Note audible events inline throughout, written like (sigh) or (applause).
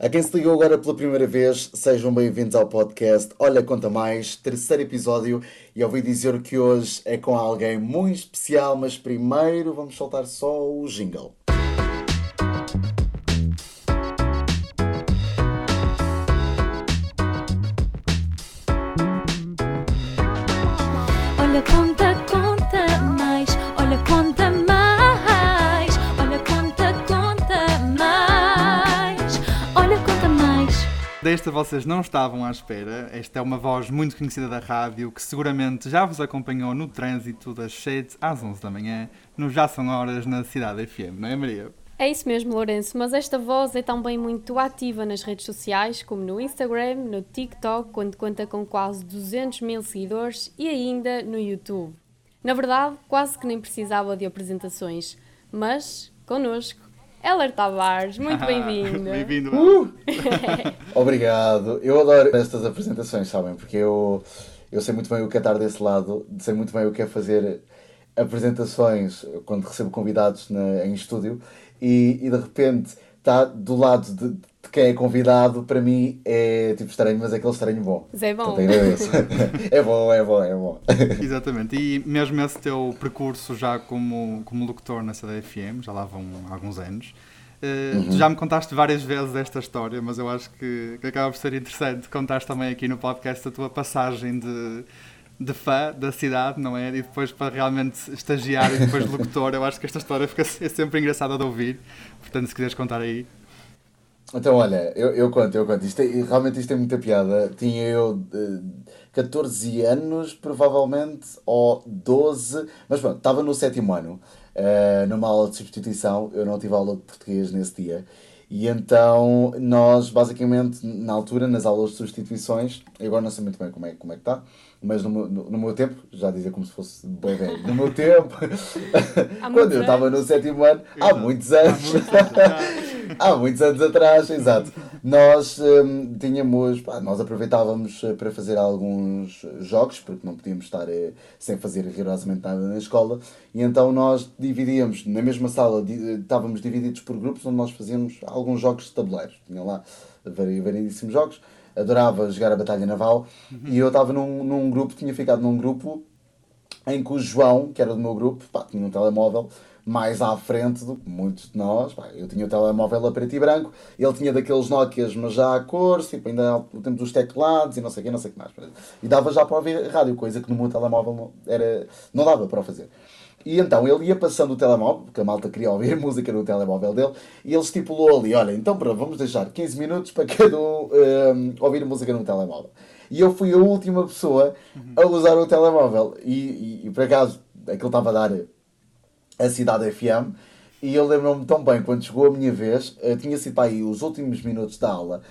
A quem se ligou agora pela primeira vez, sejam bem-vindos ao podcast Olha Conta Mais, terceiro episódio, e ouvi dizer que hoje é com alguém muito especial, mas primeiro vamos soltar só o jingle. Desta vocês não estavam à espera. Esta é uma voz muito conhecida da rádio que seguramente já vos acompanhou no trânsito das 7 às 11 da manhã, no Já São Horas na Cidade FM, não é, Maria? É isso mesmo, Lourenço, mas esta voz é também muito ativa nas redes sociais, como no Instagram, no TikTok, quando conta com quase 200 mil seguidores e ainda no YouTube. Na verdade, quase que nem precisava de apresentações, mas, connosco, Heller Tavares, muito bem-vindo. Bem-vindo. Uh! (laughs) Obrigado. Eu adoro estas apresentações, sabem? Porque eu, eu sei muito bem o que é estar desse lado, sei muito bem o que é fazer apresentações quando recebo convidados na- em estúdio e, e de repente está do lado de, de quem é convidado, para mim é tipo estranho, mas é aquele estranho bom. Mas é bom. Portanto, agradeço. (laughs) é bom, é bom, é bom. Exatamente. E mesmo esse teu percurso já como, como locutor na Cidade FM, já lá vão alguns anos. eh, Uhum. tu Já me contaste várias vezes esta história, mas eu acho que, que acaba por ser interessante contar também aqui no podcast a tua passagem de, de fã da cidade, não é? E depois para realmente estagiar e depois locutor. Eu acho que esta história fica é sempre engraçada de ouvir. Portanto, se quiseres contar aí. Então, olha, eu, eu conto, eu conto. Isto é- realmente isto é muita piada. Tinha eu eh, 14 anos, provavelmente, ou 12, mas pronto, estava no sétimo ano, eh, numa aula de substituição. Eu não tive aula de português nesse dia. E então, nós, basicamente, na altura, nas aulas de substituições, eu agora não sei muito bem como é, como é que está, mas no, meu- no, no meu tempo, já dizia como se fosse bem velho, no meu tempo, Há (laughs) quando muitos eu estava no sétimo ano, há Exato. muitos anos. (laughs) Há muitos anos atrás, exato. Nós hum, tínhamos, pá, nós aproveitávamos eh, para fazer alguns jogos, porque não podíamos estar eh, sem fazer rigorosamente nada na escola, e então nós dividíamos, na mesma sala, di- eh, estávamos divididos por grupos onde nós fazíamos alguns jogos de tabuleiros. Tinha lá vari- variedíssimos jogos, adorava jogar a Batalha Naval, e eu estava num, num grupo, tinha ficado num grupo em que o João, que era do meu grupo, pá, tinha um telemóvel mais à frente do que muitos de nós. Eu tinha o telemóvel a preto e branco, ele tinha daqueles Nokias, mas já a cores, tipo, ainda o tempo dos teclados e não sei o que, não sei o que mais. E dava já para ouvir rádio, coisa que no meu telemóvel não, era, não dava para fazer. E então ele ia passando o telemóvel, porque a malta queria ouvir (laughs) música no telemóvel dele, e ele estipulou ali: olha, então vamos deixar 15 minutos para cada um hum, ouvir música no telemóvel. E eu fui a última pessoa a usar o telemóvel. E, e, e por acaso, aquilo estava a dar a Cidade FM. E eu lembro-me tão bem, quando chegou a minha vez, eh, tinha sido aí os últimos minutos da aula,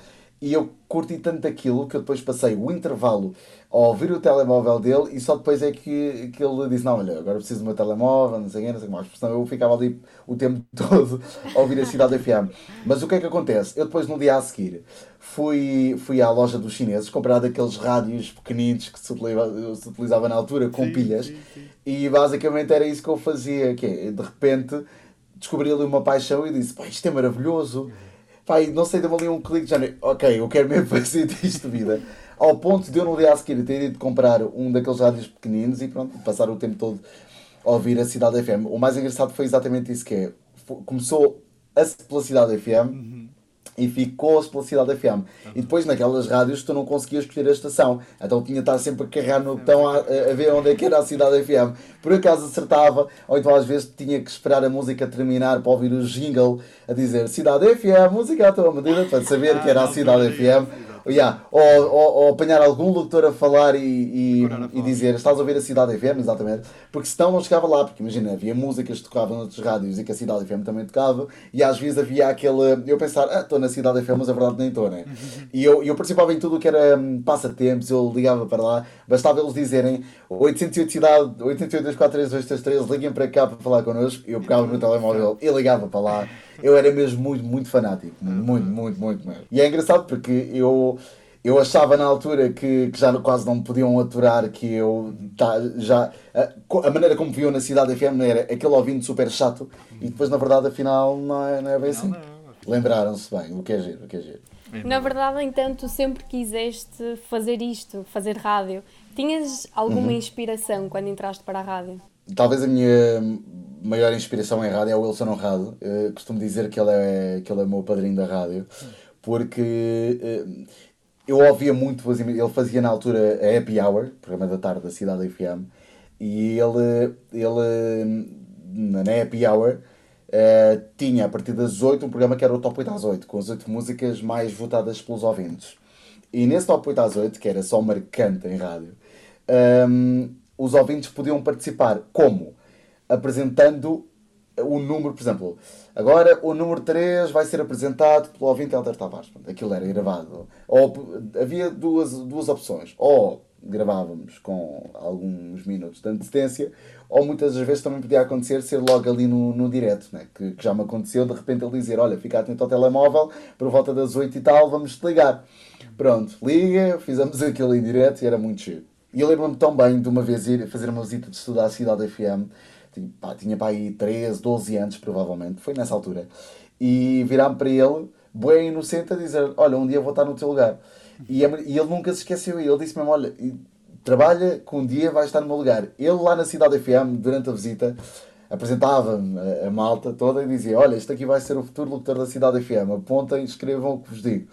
e eu curti tanto aquilo que eu depois passei o intervalo a ouvir o telemóvel dele e só depois é que, que ele disse: Não, olha, agora preciso do meu telemóvel, não sei quê, não sei o que mais. Porque senão eu ficava ali o tempo (laughs) todo a ouvir a Cidade FM. Mas o que é que acontece? Eu depois, no dia a seguir, fui, fui à loja dos chineses comprar daqueles rádios pequeninos que se utilizava, se utilizava na altura com Sim, pilhas. sim, sim. E basicamente era isso que eu fazia, que é, de repente descobri ali uma paixão e disse, pá, isto é maravilhoso. Pá, não sei, deu ali um clique de género, ok, eu quero mesmo (laughs) fazer disto de vida. Ao ponto de eu no dia a seguir ter ido comprar um daqueles rádios pequeninos e pronto, passar o tempo todo a ouvir a Cidade FM. O mais engraçado foi exatamente isso que é, começou a pela Cidade FM e ficou-se pela Cidade FM. E depois naquelas rádios tu não conseguias escolher a estação. Então tinha de estar sempre a carregar no botão a, a ver onde é que era a Cidade FM. Por acaso acertava, ou então às vezes tinha que esperar a música terminar para ouvir o jingle a dizer Cidade FM, música à tua medida, para saber Ah, que era a Cidade FM. Exato. Yeah. Ou, ou, ou apanhar algum locutor a falar e, e, a e dizer estás a ouvir a Cidade FM, exatamente, porque senão não chegava lá, porque imagina, havia músicas que tocavam noutros rádios e que a Cidade FM também tocava, e às vezes havia aquele, eu pensar, ah, estou na Cidade FM, mas a verdade nem estou, né? E eu, eu participava em tudo o que era hum, passatempos, eu ligava para lá, bastava eles dizerem 808 Cidade, 808-243-233, liguem para cá para falar connosco, eu pegava no telemóvel e ligava para lá, eu era mesmo muito, muito fanático, muito, muito, muito mesmo. E é engraçado porque eu eu achava na altura que, que já quase não me podiam aturar que eu tá, já a, a maneira como viam na cidade FM era aquele ouvinte super chato e depois na verdade afinal não é, não é bem assim. Lembraram-se bem, o que é giro, o que é giro. Na verdade, então, tu sempre quiseste fazer isto, fazer rádio. Tinhas alguma inspiração quando entraste para a rádio? Talvez a minha maior inspiração em rádio é o Wilson Honrado. Eu costumo dizer que ele é, que ele é o meu padrinho da rádio, porque eh, eu ouvia muito, ele fazia na altura a Happy Hour, programa da tarde da Cidade FM, e ele, ele na Happy Hour eh, tinha a partir das 8 um programa que era o Top 8 às 8, com as 8 músicas mais votadas pelos ouvintes. E nesse Top 8 às 8, que era só marcante em rádio, hum, os ouvintes podiam participar como? Apresentando o número, por exemplo, agora o número 3 vai ser apresentado pelo ouvinte Helder Tavares. Aquilo era gravado. Ou havia duas, duas opções. Ou gravávamos com alguns minutos de antecedência, ou muitas das vezes também podia acontecer ser logo ali no, no direto, né? que, que já me aconteceu de repente ele dizer: Olha, fica atento ao telemóvel, por volta das 8 e tal, vamos te ligar. Pronto, liga, fizemos aquilo em direto e era muito giro. E eu lembro-me tão bem de uma vez ir fazer uma visita de estudo à Cidade FM, tinha pá, tinha para aí 13, 12 anos provavelmente, foi nessa altura, e virar-me para ele, bem inocente, a dizer: Olha, um dia vou estar no teu lugar. E, ele nunca se esqueceu, e ele disse mesmo: Olha, trabalha que um dia vais estar no meu lugar. Ele lá na Cidade FM, durante a visita, apresentava-me a, malta toda e dizia: Olha, este aqui vai ser o futuro locutor da Cidade FM, apontem, escrevam o que vos digo.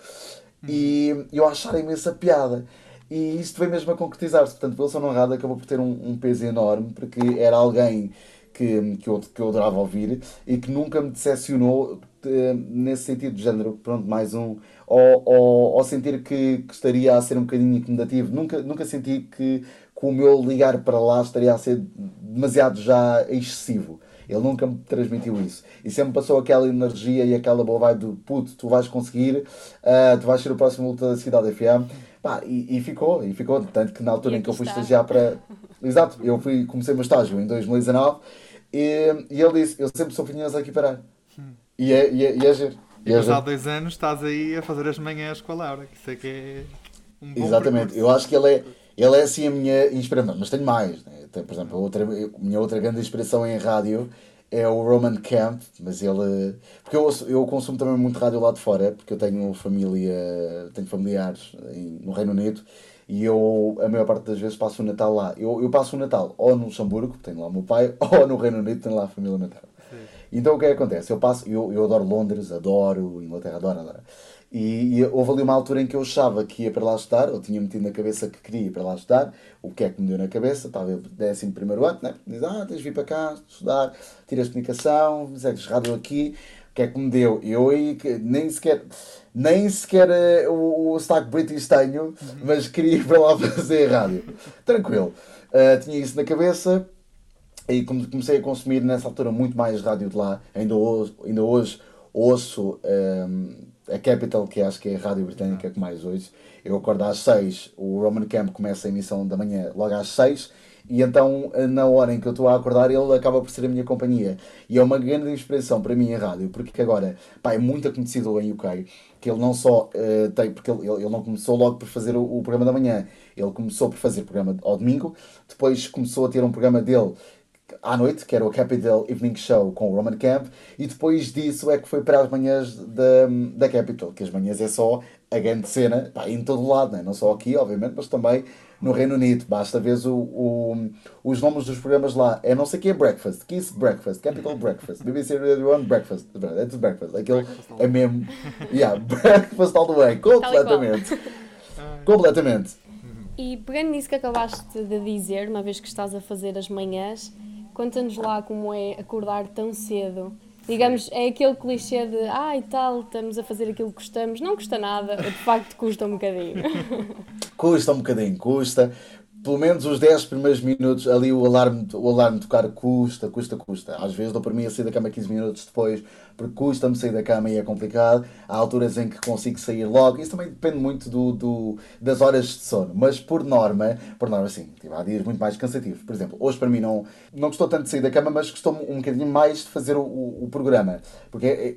E eu achava imensa piada. E isto veio mesmo a concretizar-se. Portanto, Wilson Honrado acabou por ter um, um peso enorme, porque era alguém que, que, eu, que eu adorava ouvir e que nunca me decepcionou eh, nesse sentido de género. Pronto, mais um. Ou, ou, ou sentir que, que estaria a ser um bocadinho incomodativo. Nunca, nunca senti que, que o meu ligar para lá estaria a ser demasiado já excessivo. Ele nunca me transmitiu isso. E sempre passou aquela energia e aquela boa vibe do puto, tu vais conseguir, ah, tu vais ser o próximo luta da Cidade FM. Pá, e, e ficou, e ficou. Tanto que na altura em que eu fui está. estagiar para. Exato, eu fui, comecei o meu estágio em 2019 e, e ele disse: Eu sempre sou vinhoso aqui parar. E é, e é, e é giro. E é há dois anos estás aí a fazer as manhãs com a Laura, que isso é que é um bom Exatamente, percurso. eu acho que ele é, ele é assim a minha inspiração, mas tenho mais. Né? Tem, por exemplo, a, outra, a minha outra grande inspiração em rádio é o Roman Camp, mas ele. Porque eu, eu consumo também muito rádio lá de fora, porque eu tenho família, tenho familiares no Reino Unido e eu, a maior parte das vezes, passo o Natal lá. Eu, eu passo o Natal ou no Luxemburgo, tenho lá o meu pai, (laughs) ou no Reino Unido, tenho lá a família natal. Então o que é que acontece? Eu passo, eu, eu adoro Londres, adoro Inglaterra, adoro, adoro. E, e houve ali uma altura em que eu achava que ia para lá estudar, eu tinha metido na cabeça que queria ir para lá estudar, o que é que me deu na cabeça? Estava eu décimo primeiro ano, né? Diz, ah, tens de vir para cá estudar, tiras comunicação, segues rádio aqui, que é que me deu? Eu aí que nem sequer, nem sequer eh, o, o sotaque british tenho, mas queria ir para lá (laughs) fazer rádio. Tranquilo. Ah, tinha isso na cabeça, e come- comecei a consumir nessa altura muito mais rádio de lá. Ainda hoje, ainda hoje ouço ehm, a Capital, que acho que é a rádio britânica que mais hoje. Eu acordo às 6, o Roman Camp começa a emissão da manhã logo às 6. E então, na hora em que eu estou a acordar, ele acaba por ser a minha companhia. E é uma grande inspiração para mim em rádio, porque agora, pá, é muito conhecido em UK, que ele não só eh, tem, porque ele, ele não começou logo por fazer o, o programa da manhã, ele começou por fazer programa ao domingo, depois começou a ter um programa dele à noite, que era o Capital Evening Show com o Roman Camp, e depois disso é que foi para as manhãs da, da Capital, que as manhãs é só a grande cena, pá, em todo lado, né? não só aqui, obviamente, mas também no Reino Unido. Basta ver o, o, os nomes dos programas lá. É não sei o que é Breakfast, Kiss Breakfast, Capital Breakfast, BBC Radio 1 Breakfast, é tudo Breakfast. Aquilo Breakfast all é mesmo, yeah, (laughs) Breakfast all the way, completamente. (laughs) Completamente. E pegando nisso que acabaste de dizer, uma vez que estás a fazer as manhãs, conta-nos lá como é acordar tão cedo. Digamos, é aquele clichê de ah e tal, estamos a fazer aquilo que gostamos. Não custa nada, de facto custa um bocadinho. (laughs) Custa um bocadinho, custa. Pelo menos os 10 primeiros minutos ali o alarme, o alarme tocar custa, custa, custa. Às vezes dou para mim a sair da cama 15 minutos depois, porque custa-me sair da cama e é complicado. Há alturas em que consigo sair logo. Isso também depende muito do, do- das horas de sono. Mas por norma, por norma sim, há dias muito mais cansativos. Por exemplo, hoje para mim não, não gostou tanto de sair da cama, mas gostou um bocadinho mais de fazer o, o, o programa. Porque é- é-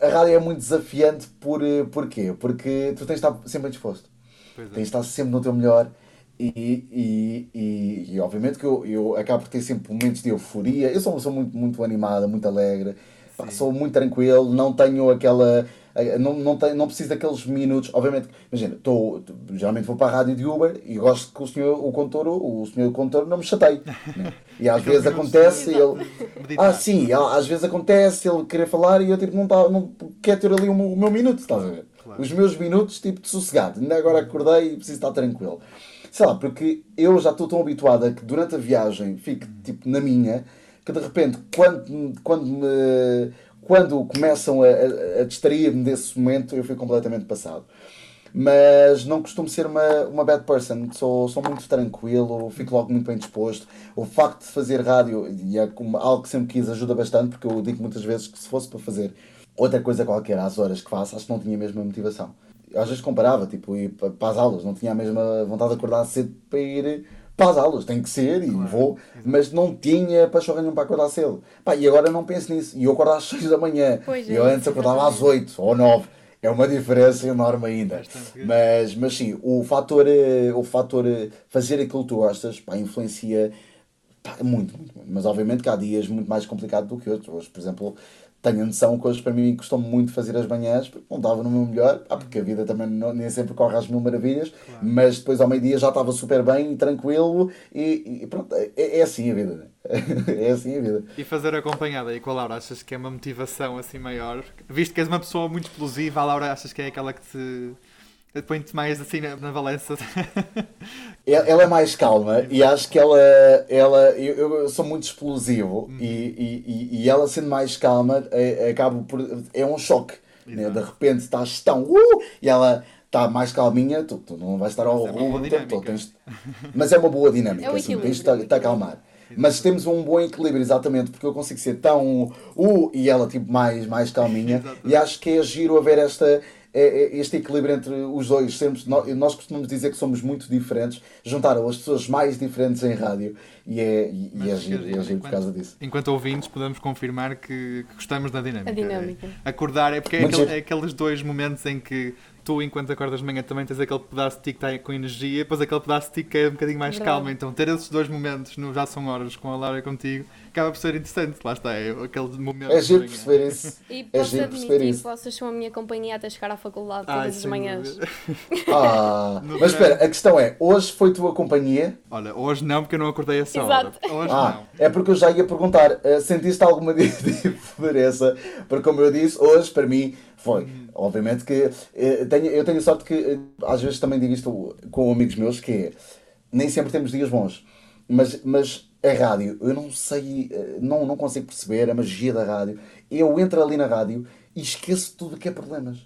a rádio é muito desafiante por, eh, porquê? Porque tu tens de estar sempre disposto. Pois é. Tens de estar sempre no teu melhor e, e, e, obviamente que eu, eu acabo por ter sempre momentos de euforia. Eu sou uma pessoa muito, muito animada, muito alegre. pá, sou muito tranquilo, não tenho aquela. Não, não, tenho, não preciso daqueles minutos. Obviamente, imagina, tô, geralmente vou para a rádio de Uber e gosto que o senhor, o condutor, o senhor condutor não me chateie. né? E às (laughs) vezes acontece ele. Ah, sim, há- às vezes acontece ele querer falar e eu tipo, não, tá, não quero ter ali o meu, o meu minuto, estás a ver? Claro. Os meus minutos, tipo, de sossegado. Ainda agora acordei e preciso estar tranquilo. Sei lá, porque eu já estou tão habituado a que durante a viagem fique, tipo, na minha, que de repente, quando, quando, me, quando começam a, a, distrair-me desse momento, eu fui completamente passado. Mas não costumo ser uma, uma bad person, sou, sou muito tranquilo, fico logo muito bem disposto. O facto de fazer rádio, e é algo que sempre quis, ajuda bastante, porque eu digo muitas vezes que se fosse para fazer outra coisa qualquer às horas que faço, acho que não tinha a mesma motivação. Às vezes comparava, tipo, ir pa- para as aulas, não tinha a mesma vontade de acordar cedo para ir para as aulas, tem que ser e vou, mas não tinha pachorra nenhum para acordar cedo. Pá, e agora não penso nisso, e eu acordo às (laughs) 6 da manhã, Pois e é eu antes isso, acordava às 8 ou 9. É uma diferença enorme ainda. Mas, mas sim, o fator, eh, o fator eh, fazer aquilo que tu gostas pá, influencia pá, muito, muito, muito. Mas obviamente que há dias muito mais complicados do que outros. Hoje, por exemplo, tenho a noção que hoje para mim custou muito fazer as manhãs, porque não estava no meu melhor, pá, porque a vida também não- nem sempre corre às mil maravilhas, mas depois ao meio-dia já estava super bem e tranquilo e, e pronto, é, é assim a vida. né? (laughs) É assim a vida. E fazer acompanhada aí com a Laura, achas que é uma motivação assim maior? Visto que és uma pessoa muito explosiva, a Laura achas que é aquela que te põe-te mais assim na, na balança? (laughs) Ela ela é mais calma e acho que ela, ela eu, eu sou muito explosivo Uhum. e, e, e- ela sendo mais calma é, acabo por é um choque né? De repente estás tão uh, e ela está mais calminha tu, tu não vais estar ao é rumo dinâmica. tens- mas é uma boa dinâmica É o assim, tens de te- te acalmar mas temos um bom equilíbrio exatamente porque eu consigo ser tão uh, e ela tipo mais, mais calminha (laughs) Exatamente. e acho que é giro haver esta é- é este equilíbrio entre os dois. Sempre, nó- nós costumamos dizer que somos muito diferentes, juntaram as pessoas mais diferentes em rádio e é, e, e é giro, é giro por causa disso. Enquanto ouvintes, podemos confirmar que, que gostamos da dinâmica. A dinâmica. É acordar, é porque é, giro. é aqueles dois momentos em que tu, enquanto acordas de manhã, também tens aquele pedaço de ti que está com energia, e depois aquele pedaço de ti que é um bocadinho mais Verdade. calmo. Então, ter esses dois momentos no Já São Horas com a Laura e contigo acaba por ser interessante. Lá está, é aquele momento. É giro perceber isso. (laughs) E É posso admitir que isso. vocês são a minha companhia até chegar à faculdade Ai, todas as sem manhãs. (laughs) Ah, mas espera, a questão é: hoje foi tua companhia? Olha, hoje não, porque eu não acordei essa Exato. hora. Hoje Ah, não. é porque eu já ia perguntar: eh, sentiste alguma di- (laughs) diferença? Porque, como eu disse, hoje para mim foi. Obviamente que eh, eu tenho sorte que eh, às vezes também digo isto com amigos meus: que é nem sempre temos dias bons, mas, mas a rádio, eu não sei, eh, não, não consigo perceber a magia da rádio. Eu entro ali na rádio e esqueço tudo que é problemas.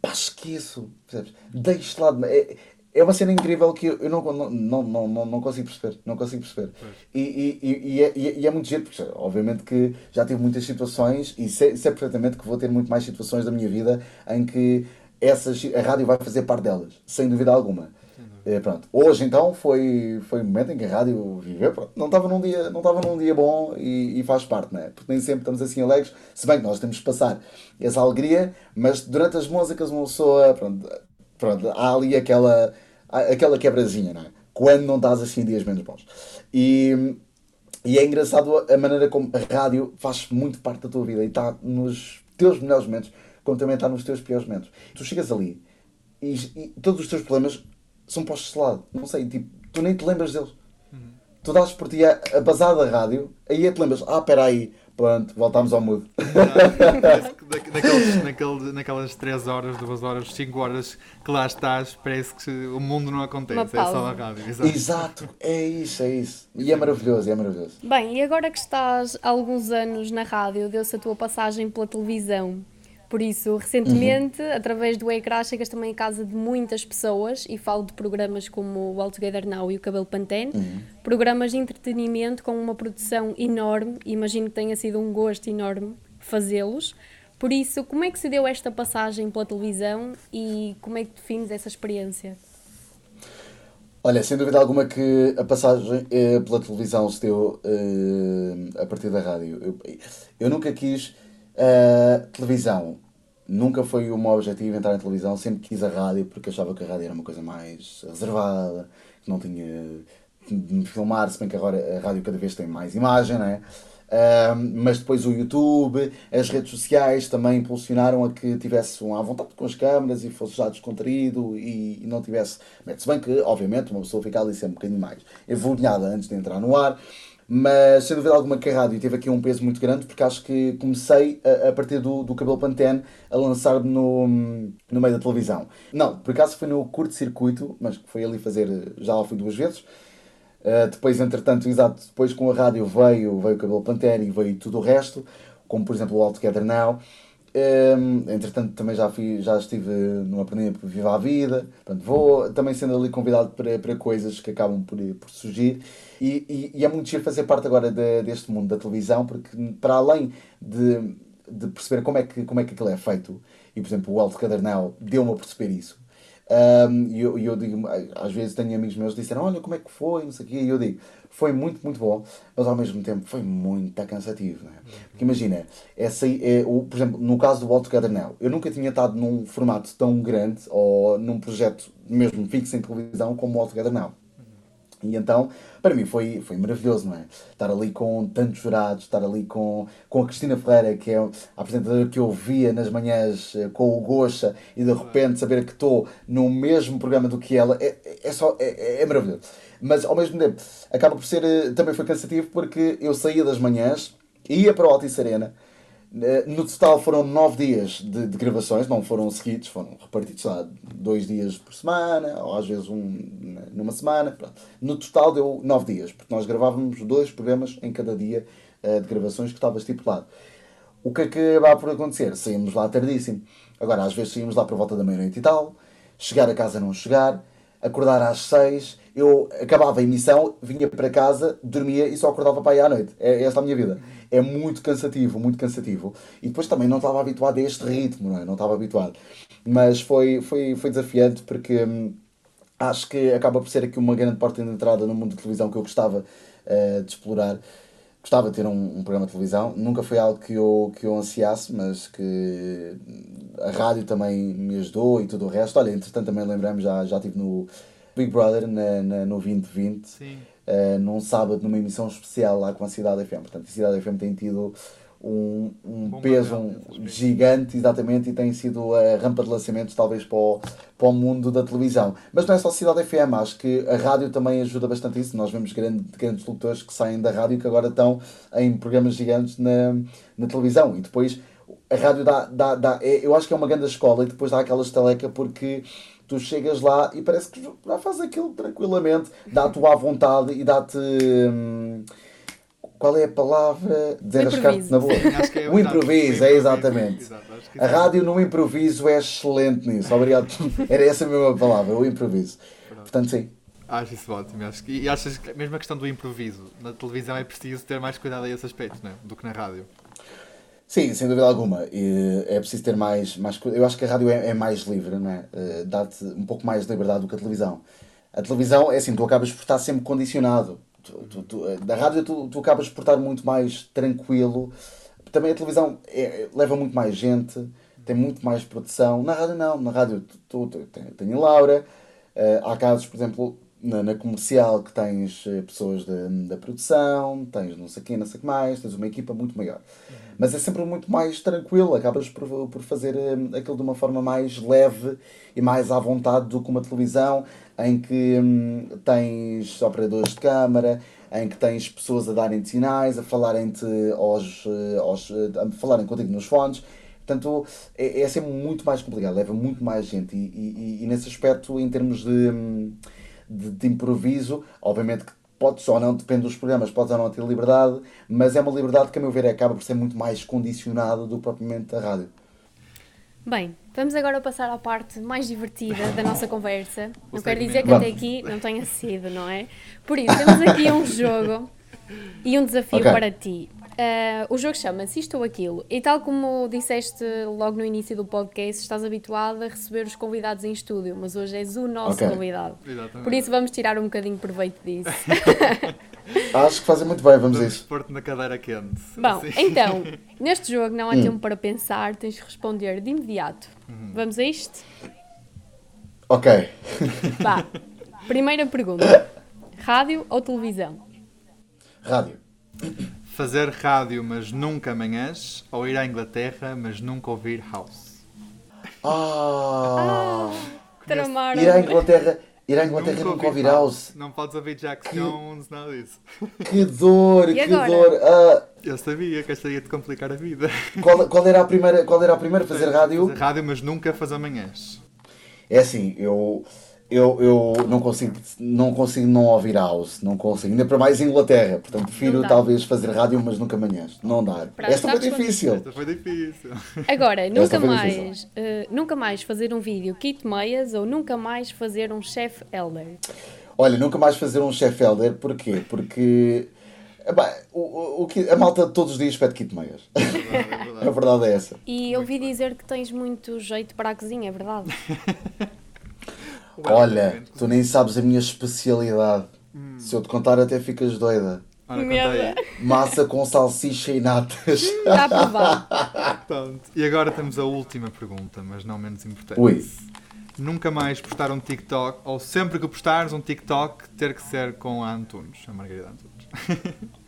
Pá, esqueço, percebes? Deixo de lado. É, é uma cena incrível que eu não, não, não, não, não, consigo perceber. Não consigo perceber. E, e, é, e é- e é muito giro, porque obviamente que já tive muitas situações e sei, sei perfeitamente que vou ter muito mais situações da minha vida em que essas, a rádio vai fazer parte delas, sem dúvida alguma. É, pronto. Hoje então foi, foi um momento em que a rádio viveu. Pronto. Não estava num dia, não estava num dia bom e, e faz parte, não é? Porque nem sempre estamos assim alegres, se bem que nós temos que passar essa alegria, mas durante as músicas uma pessoa, pronto, pronto, há ali aquela, aquela quebrazinha, não é? Quando não estás assim em dias menos bons. E, e é engraçado a maneira como a rádio faz muito parte da tua vida e está nos teus melhores momentos, como também está nos teus piores momentos. Tu chegas ali e, e todos os teus problemas são postos de lado. Não sei, tipo, tu nem te lembras deles. Tu dás por ti a, a da rádio, aí é que te lembras, ah, espera aí, pronto, voltámos ao mudo. Naquelas 3 horas, 2 horas, 5 horas que lá estás, parece que o mundo não acontece, é só pausa. a rádio. Exato. Exato, é isso, é isso. E é maravilhoso, é maravilhoso. Bem, e agora que estás há alguns anos na rádio, deu-se a tua passagem pela televisão. Por isso, recentemente, através do ecrã, chegas também a casa de muitas pessoas e falo de programas como o All Together Now e o Cabelo Pantene, programas de entretenimento com uma produção enorme, imagino que tenha sido um gosto enorme fazê-los. Por isso, como é que se deu esta passagem pela televisão e como é que defines essa experiência? Olha, sem dúvida alguma que a passagem eh, pela televisão se deu eh, a partir da rádio. Eu, eu nunca quis eh, televisão, nunca foi o meu objetivo entrar em televisão, sempre quis a rádio porque achava que a rádio era uma coisa mais reservada, que não tinha de filmar, se bem que agora a rádio cada vez tem mais imagem, não é? Mas depois o YouTube, as redes sociais também impulsionaram a que tivesse um à vontade com as câmaras e fosse já descontraído e, e não tivesse. Se bem que, obviamente, uma pessoa fica ali sempre um bocadinho mais envergonhada antes de entrar no ar. Mas sem dúvida alguma que a rádio teve aqui um peso muito grande porque acho que comecei a, a partir do, do cabelo Pantene a lançar-me no, no meio da televisão. Não, por acaso foi no curto-circuito, mas foi ali fazer, já lá fui duas vezes. Uh, depois, entretanto, exato, depois com a rádio veio, veio o cabelo Pantene e veio tudo o resto, como por exemplo o All Together Now. Um, entretanto, também já, fui, já estive no Aprender por Viva a Vida. Portanto, vou também sendo ali convidado para, para coisas que acabam por, por surgir. E, e, e é muito giro fazer parte agora de, deste mundo da televisão, porque para além de, de perceber como é, que, como é que aquilo é feito, e por exemplo o Alto Cadernal deu-me a perceber isso. Um, e eu, eu digo, às vezes tenho amigos meus que disseram, olha como é que foi, não sei o quê, e eu digo, foi muito, muito bom, mas ao mesmo tempo foi muito cansativo, não é? Porque imagina, essa, é, o, por exemplo, no caso do All Together Now, eu nunca tinha estado num formato tão grande, ou num projeto mesmo fixo em televisão, como o All Together Now. E então, para mim foi, foi maravilhoso, não é? Estar ali com tantos jurados, estar ali com, com a Cristina Ferreira, que é a apresentadora que eu via nas manhãs eh, com o Gocha, e de repente saber que estou no mesmo programa do que ela, é, é, só, é, é maravilhoso. Mas ao mesmo tempo, acaba por ser, eh, também foi cansativo porque eu saía das manhãs, ia para o Altice Arena, no total foram nove dias de, de, gravações, não foram seguidos, foram repartidos lá dois dias por semana, ou às vezes um numa semana. Pronto. No total deu nove dias, porque nós gravávamos dois programas em cada dia uh, de gravações que estava estipulado. O que é acaba por acontecer? Saímos lá tardíssimo. Agora, às vezes saímos lá por volta da meia-noite e tal, chegar a casa não chegar, acordar às seis eu acabava a emissão, vinha para casa, dormia e só acordava para aí à noite. É, esta a minha vida. É muito cansativo, muito cansativo. E depois também não estava habituado a este ritmo, não é? Não estava habituado. Mas foi, foi, foi desafiante porque hum, acho que acaba por ser aqui uma grande porta de entrada no mundo da televisão que eu gostava uh, de explorar. Gostava de ter um, um, programa de televisão. Nunca foi algo que eu, que eu ansiasse, mas que a rádio também me ajudou e tudo o resto. Olha, entretanto também lembramos, já, já estive no Big Brother na, na, no 2020, uh, num sábado, numa emissão especial lá com a Cidade FM. Portanto, a Cidade FM tem tido um, um peso um, gigante, exatamente, e tem sido a rampa de lançamento, talvez, para o, para o mundo da televisão. Mas não é só a Cidade FM, acho que a rádio também ajuda bastante isso. Nós vemos grandes, grandes lutadores que saem da rádio que agora estão em programas gigantes na, na televisão. E depois a rádio dá, dá, dá é, eu acho que é uma grande escola e depois dá aquela estaleca porque tu chegas lá e parece que já fazes aquilo tranquilamente, dá-te à vontade e dá-te. Hum, qual é a palavra? Dizer as cartas na boa. É o improviso, é exatamente. a rádio no improviso é excelente nisso. Obrigado. (laughs) Era essa a mesma palavra, o improviso. Portanto, sim. Acho isso ótimo. Acho que, e achas que mesmo a questão do improviso na televisão é preciso ter mais cuidado a esse aspecto, não é? do que na rádio? Sim, sem dúvida alguma. É preciso ter mais, mais. Eu acho que a rádio é, é mais livre, não é? Eh, dá-te um pouco mais de liberdade do que a televisão. A televisão é assim, tu acabas por estar sempre condicionado. Eh, da rádio tu, tu acabas por estar muito mais tranquilo. Também a televisão é, leva muito mais gente, tem muito mais produção. Na rádio não, na rádio tu, tu tem, a Laura. Há casos, por exemplo, na, na, comercial que tens pessoas da, da produção, tens não sei quem, não sei o que mais, tens uma equipa muito maior. Uhum mas é sempre muito mais tranquilo, acabas por, por fazer hum, aquilo de uma forma mais leve e mais à vontade do que uma televisão em que hum, tens operadores de câmara, em que tens pessoas a darem sinais, a falarem-te aos, eh, aos, eh, a falarem contigo nos fones. Portanto, é, é sempre muito mais complicado, leva muito mais gente. E, e, e nesse aspecto, em termos de, hum, de, de improviso, obviamente que podes ou não, depende dos programas, podes ou não ter liberdade, mas é uma liberdade que, a meu ver, acaba por ser muito mais condicionada do que propriamente a rádio. Bem, vamos agora passar à parte mais divertida da nossa conversa. Não quero dizer que até aqui não tenha sido, não é? Por isso, temos aqui um jogo e um desafio okay. para ti. Uh, o jogo chama-se Isto ou Aquilo, e tal como disseste logo no início do podcast, estás habituado a receber os convidados em estúdio, mas hoje és o nosso okay. convidado. Exatamente. Por isso vamos tirar um bocadinho proveito disso. (laughs) Acho que fazem muito bem, vamos, vamos isso. na cadeira quente. Bom, assim. então, (laughs) neste jogo não há hum. tempo para pensar, tens de responder de imediato. Uhum. Vamos a isto? Ok. Vá. (laughs) Primeira pergunta: rádio ou televisão? Rádio. Fazer rádio, mas nunca manhãs, ou ir à Inglaterra, mas nunca ouvir house? Ah! Tramaram. Ir à Inglaterra, ir à Inglaterra nunca ouvir house. Não podes ouvir Jack Jones, nada disso. Que dor, E que agora? dor. Ah, Eu sabia que esta ia te complicar a vida. qual, qual era a primeira, qual era a primeira? Fazer rádio? Fazer rádio, mas nunca fazer manhãs. É assim, eu, eu, eu não, consigo, não consigo não ouvir house, não consigo. Ainda para mais em Inglaterra, portanto prefiro talvez fazer rádio, mas nunca manhãs. Não dá. Esta foi difícil. Esta foi difícil. Agora, nunca mais, eh, nunca mais fazer um vídeo kit meias ou nunca mais fazer um chef elder. Olha, nunca mais fazer um chef elder, porquê? Porque o, o, o que- a malta todos os dias pede kit meias. É verdade, é verdade. (laughs) A verdade é essa. E ouvi dizer que tens muito jeito para a cozinha, é verdade? (laughs) Olha, tu nem sabes a minha especialidade. Se eu te contar até ficas doida. Ora, conta Medo. aí. Massa com salsicha e natas. Está. Pronto. E agora temos a última pergunta, mas não menos importante. Ui. Nunca mais postar um TikTok, ou sempre que postares um TikTok, ter que ser com a Antunes, a Margarida Antunes. (laughs)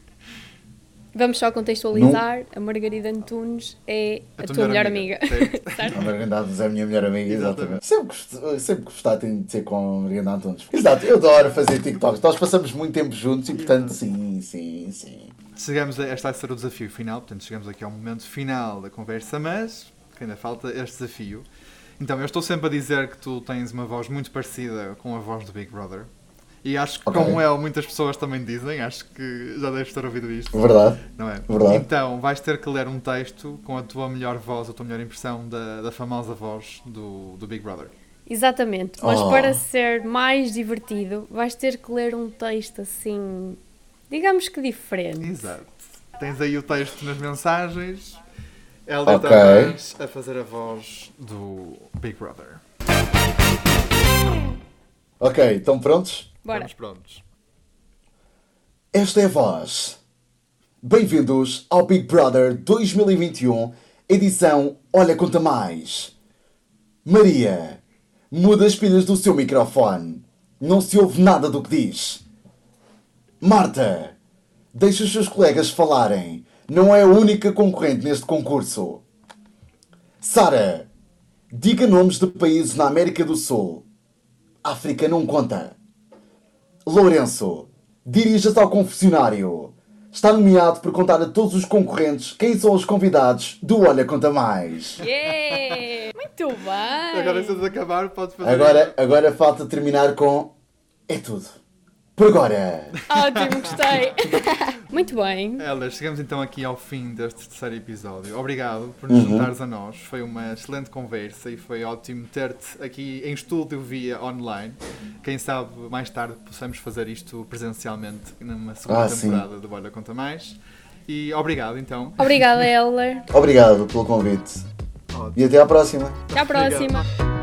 Vamos só contextualizar. A Margarida Antunes é a, tua, melhor amiga. (laughs) A Margarida Antunes é a minha melhor amiga, Exatamente. exatamente. Sempre, sempre gostar de ser com a Margarida Antunes. Exato, eu adoro fazer TikToks. Nós passamos muito tempo juntos e, portanto, sim, sim, sim. Chegamos a, este vai ser o desafio final, portanto chegamos aqui ao momento final da conversa, mas que ainda falta este desafio. Então, eu estou sempre a dizer que tu tens uma voz muito parecida com a voz do Big Brother. E acho que, Ok. como ele, muitas pessoas também dizem, acho que já deves ter ouvido isto, Verdade. não é? Verdade. Então, vais ter que ler um texto com a tua melhor voz, a tua melhor impressão da, da famosa voz do, do Big Brother. Exatamente, mas Oh. para ser mais divertido, vais ter que ler um texto assim, digamos que diferente. Exato. Tens aí o texto nas mensagens. Helder Ok. Tavares a fazer a voz do Big Brother. Ok, estão prontos? Bora. Estamos prontos. Esta é a voz. Bem-vindos ao Big Brother 2021, edição Olha Conta Mais. Maria, muda as pilhas do seu microfone. Não se ouve nada do que diz. Marta, deixa os seus colegas falarem. Não é a única concorrente neste concurso. Sara, diga nomes de países na América do Sul. África não conta. Lourenço, dirija-se ao confessionário. Está nomeado por contar a todos os concorrentes quem são os convidados do Olha Conta Mais. Yeah! Muito bem! Agora, se acabar, podes fazer. Agora, agora falta terminar com. É tudo. Por agora. Ótimo, gostei! (laughs) Muito bem. Helder, chegamos então aqui ao fim deste terceiro episódio. Obrigado por nos juntares a nós. Foi uma excelente conversa e foi ótimo ter-te aqui em estúdio via online. Quem sabe mais tarde possamos fazer isto presencialmente numa segunda Ah, sim. temporada do Olha Conta Mais. E obrigado então. Obrigada, Eller. Obrigado pelo convite. E até à próxima. Até à próxima. Olha,